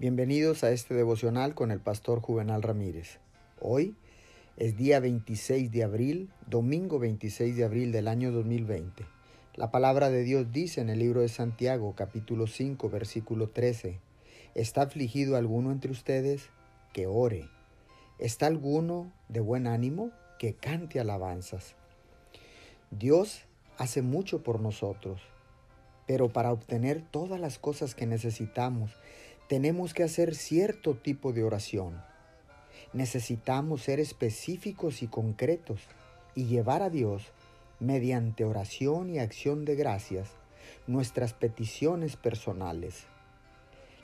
Bienvenidos a este devocional con el pastor Juvenal Ramírez. Hoy es día 26 de abril, domingo 26 de abril del año 2020. La palabra de Dios dice en el libro de Santiago capítulo 5 versículo 13, ¿está afligido alguno entre ustedes? Que ore. ¿Está alguno de buen ánimo? Que cante alabanzas. Dios hace mucho por nosotros, pero para obtener todas las cosas que necesitamos, tenemos que hacer cierto tipo de oración. Necesitamos ser específicos y concretos y llevar a Dios, mediante oración y acción de gracias, nuestras peticiones personales,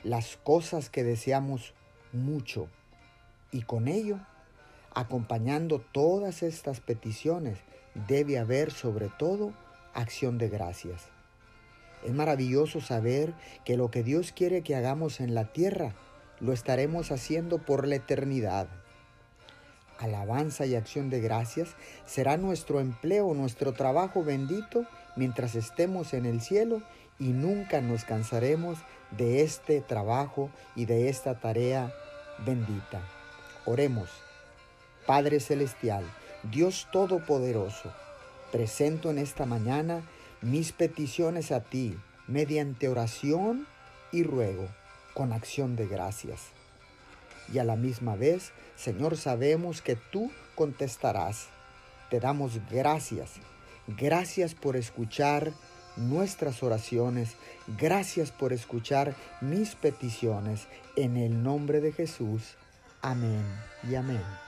las cosas que deseamos mucho y con ello, acompañando todas estas peticiones, debe haber sobre todo acción de gracias. Es maravilloso saber que lo que Dios quiere que hagamos en la tierra, lo estaremos haciendo por la eternidad. Alabanza y acción de gracias será nuestro empleo, nuestro trabajo bendito mientras estemos en el cielo y nunca nos cansaremos de este trabajo y de esta tarea bendita. Oremos. Padre Celestial, Dios Todopoderoso, presento en esta mañana mis peticiones a ti mediante oración y ruego con acción de gracias. Y a la misma vez, Señor, sabemos que tú contestarás. Te damos gracias. Gracias por escuchar nuestras oraciones. Gracias por escuchar mis peticiones. En el nombre de Jesús. Amén y amén.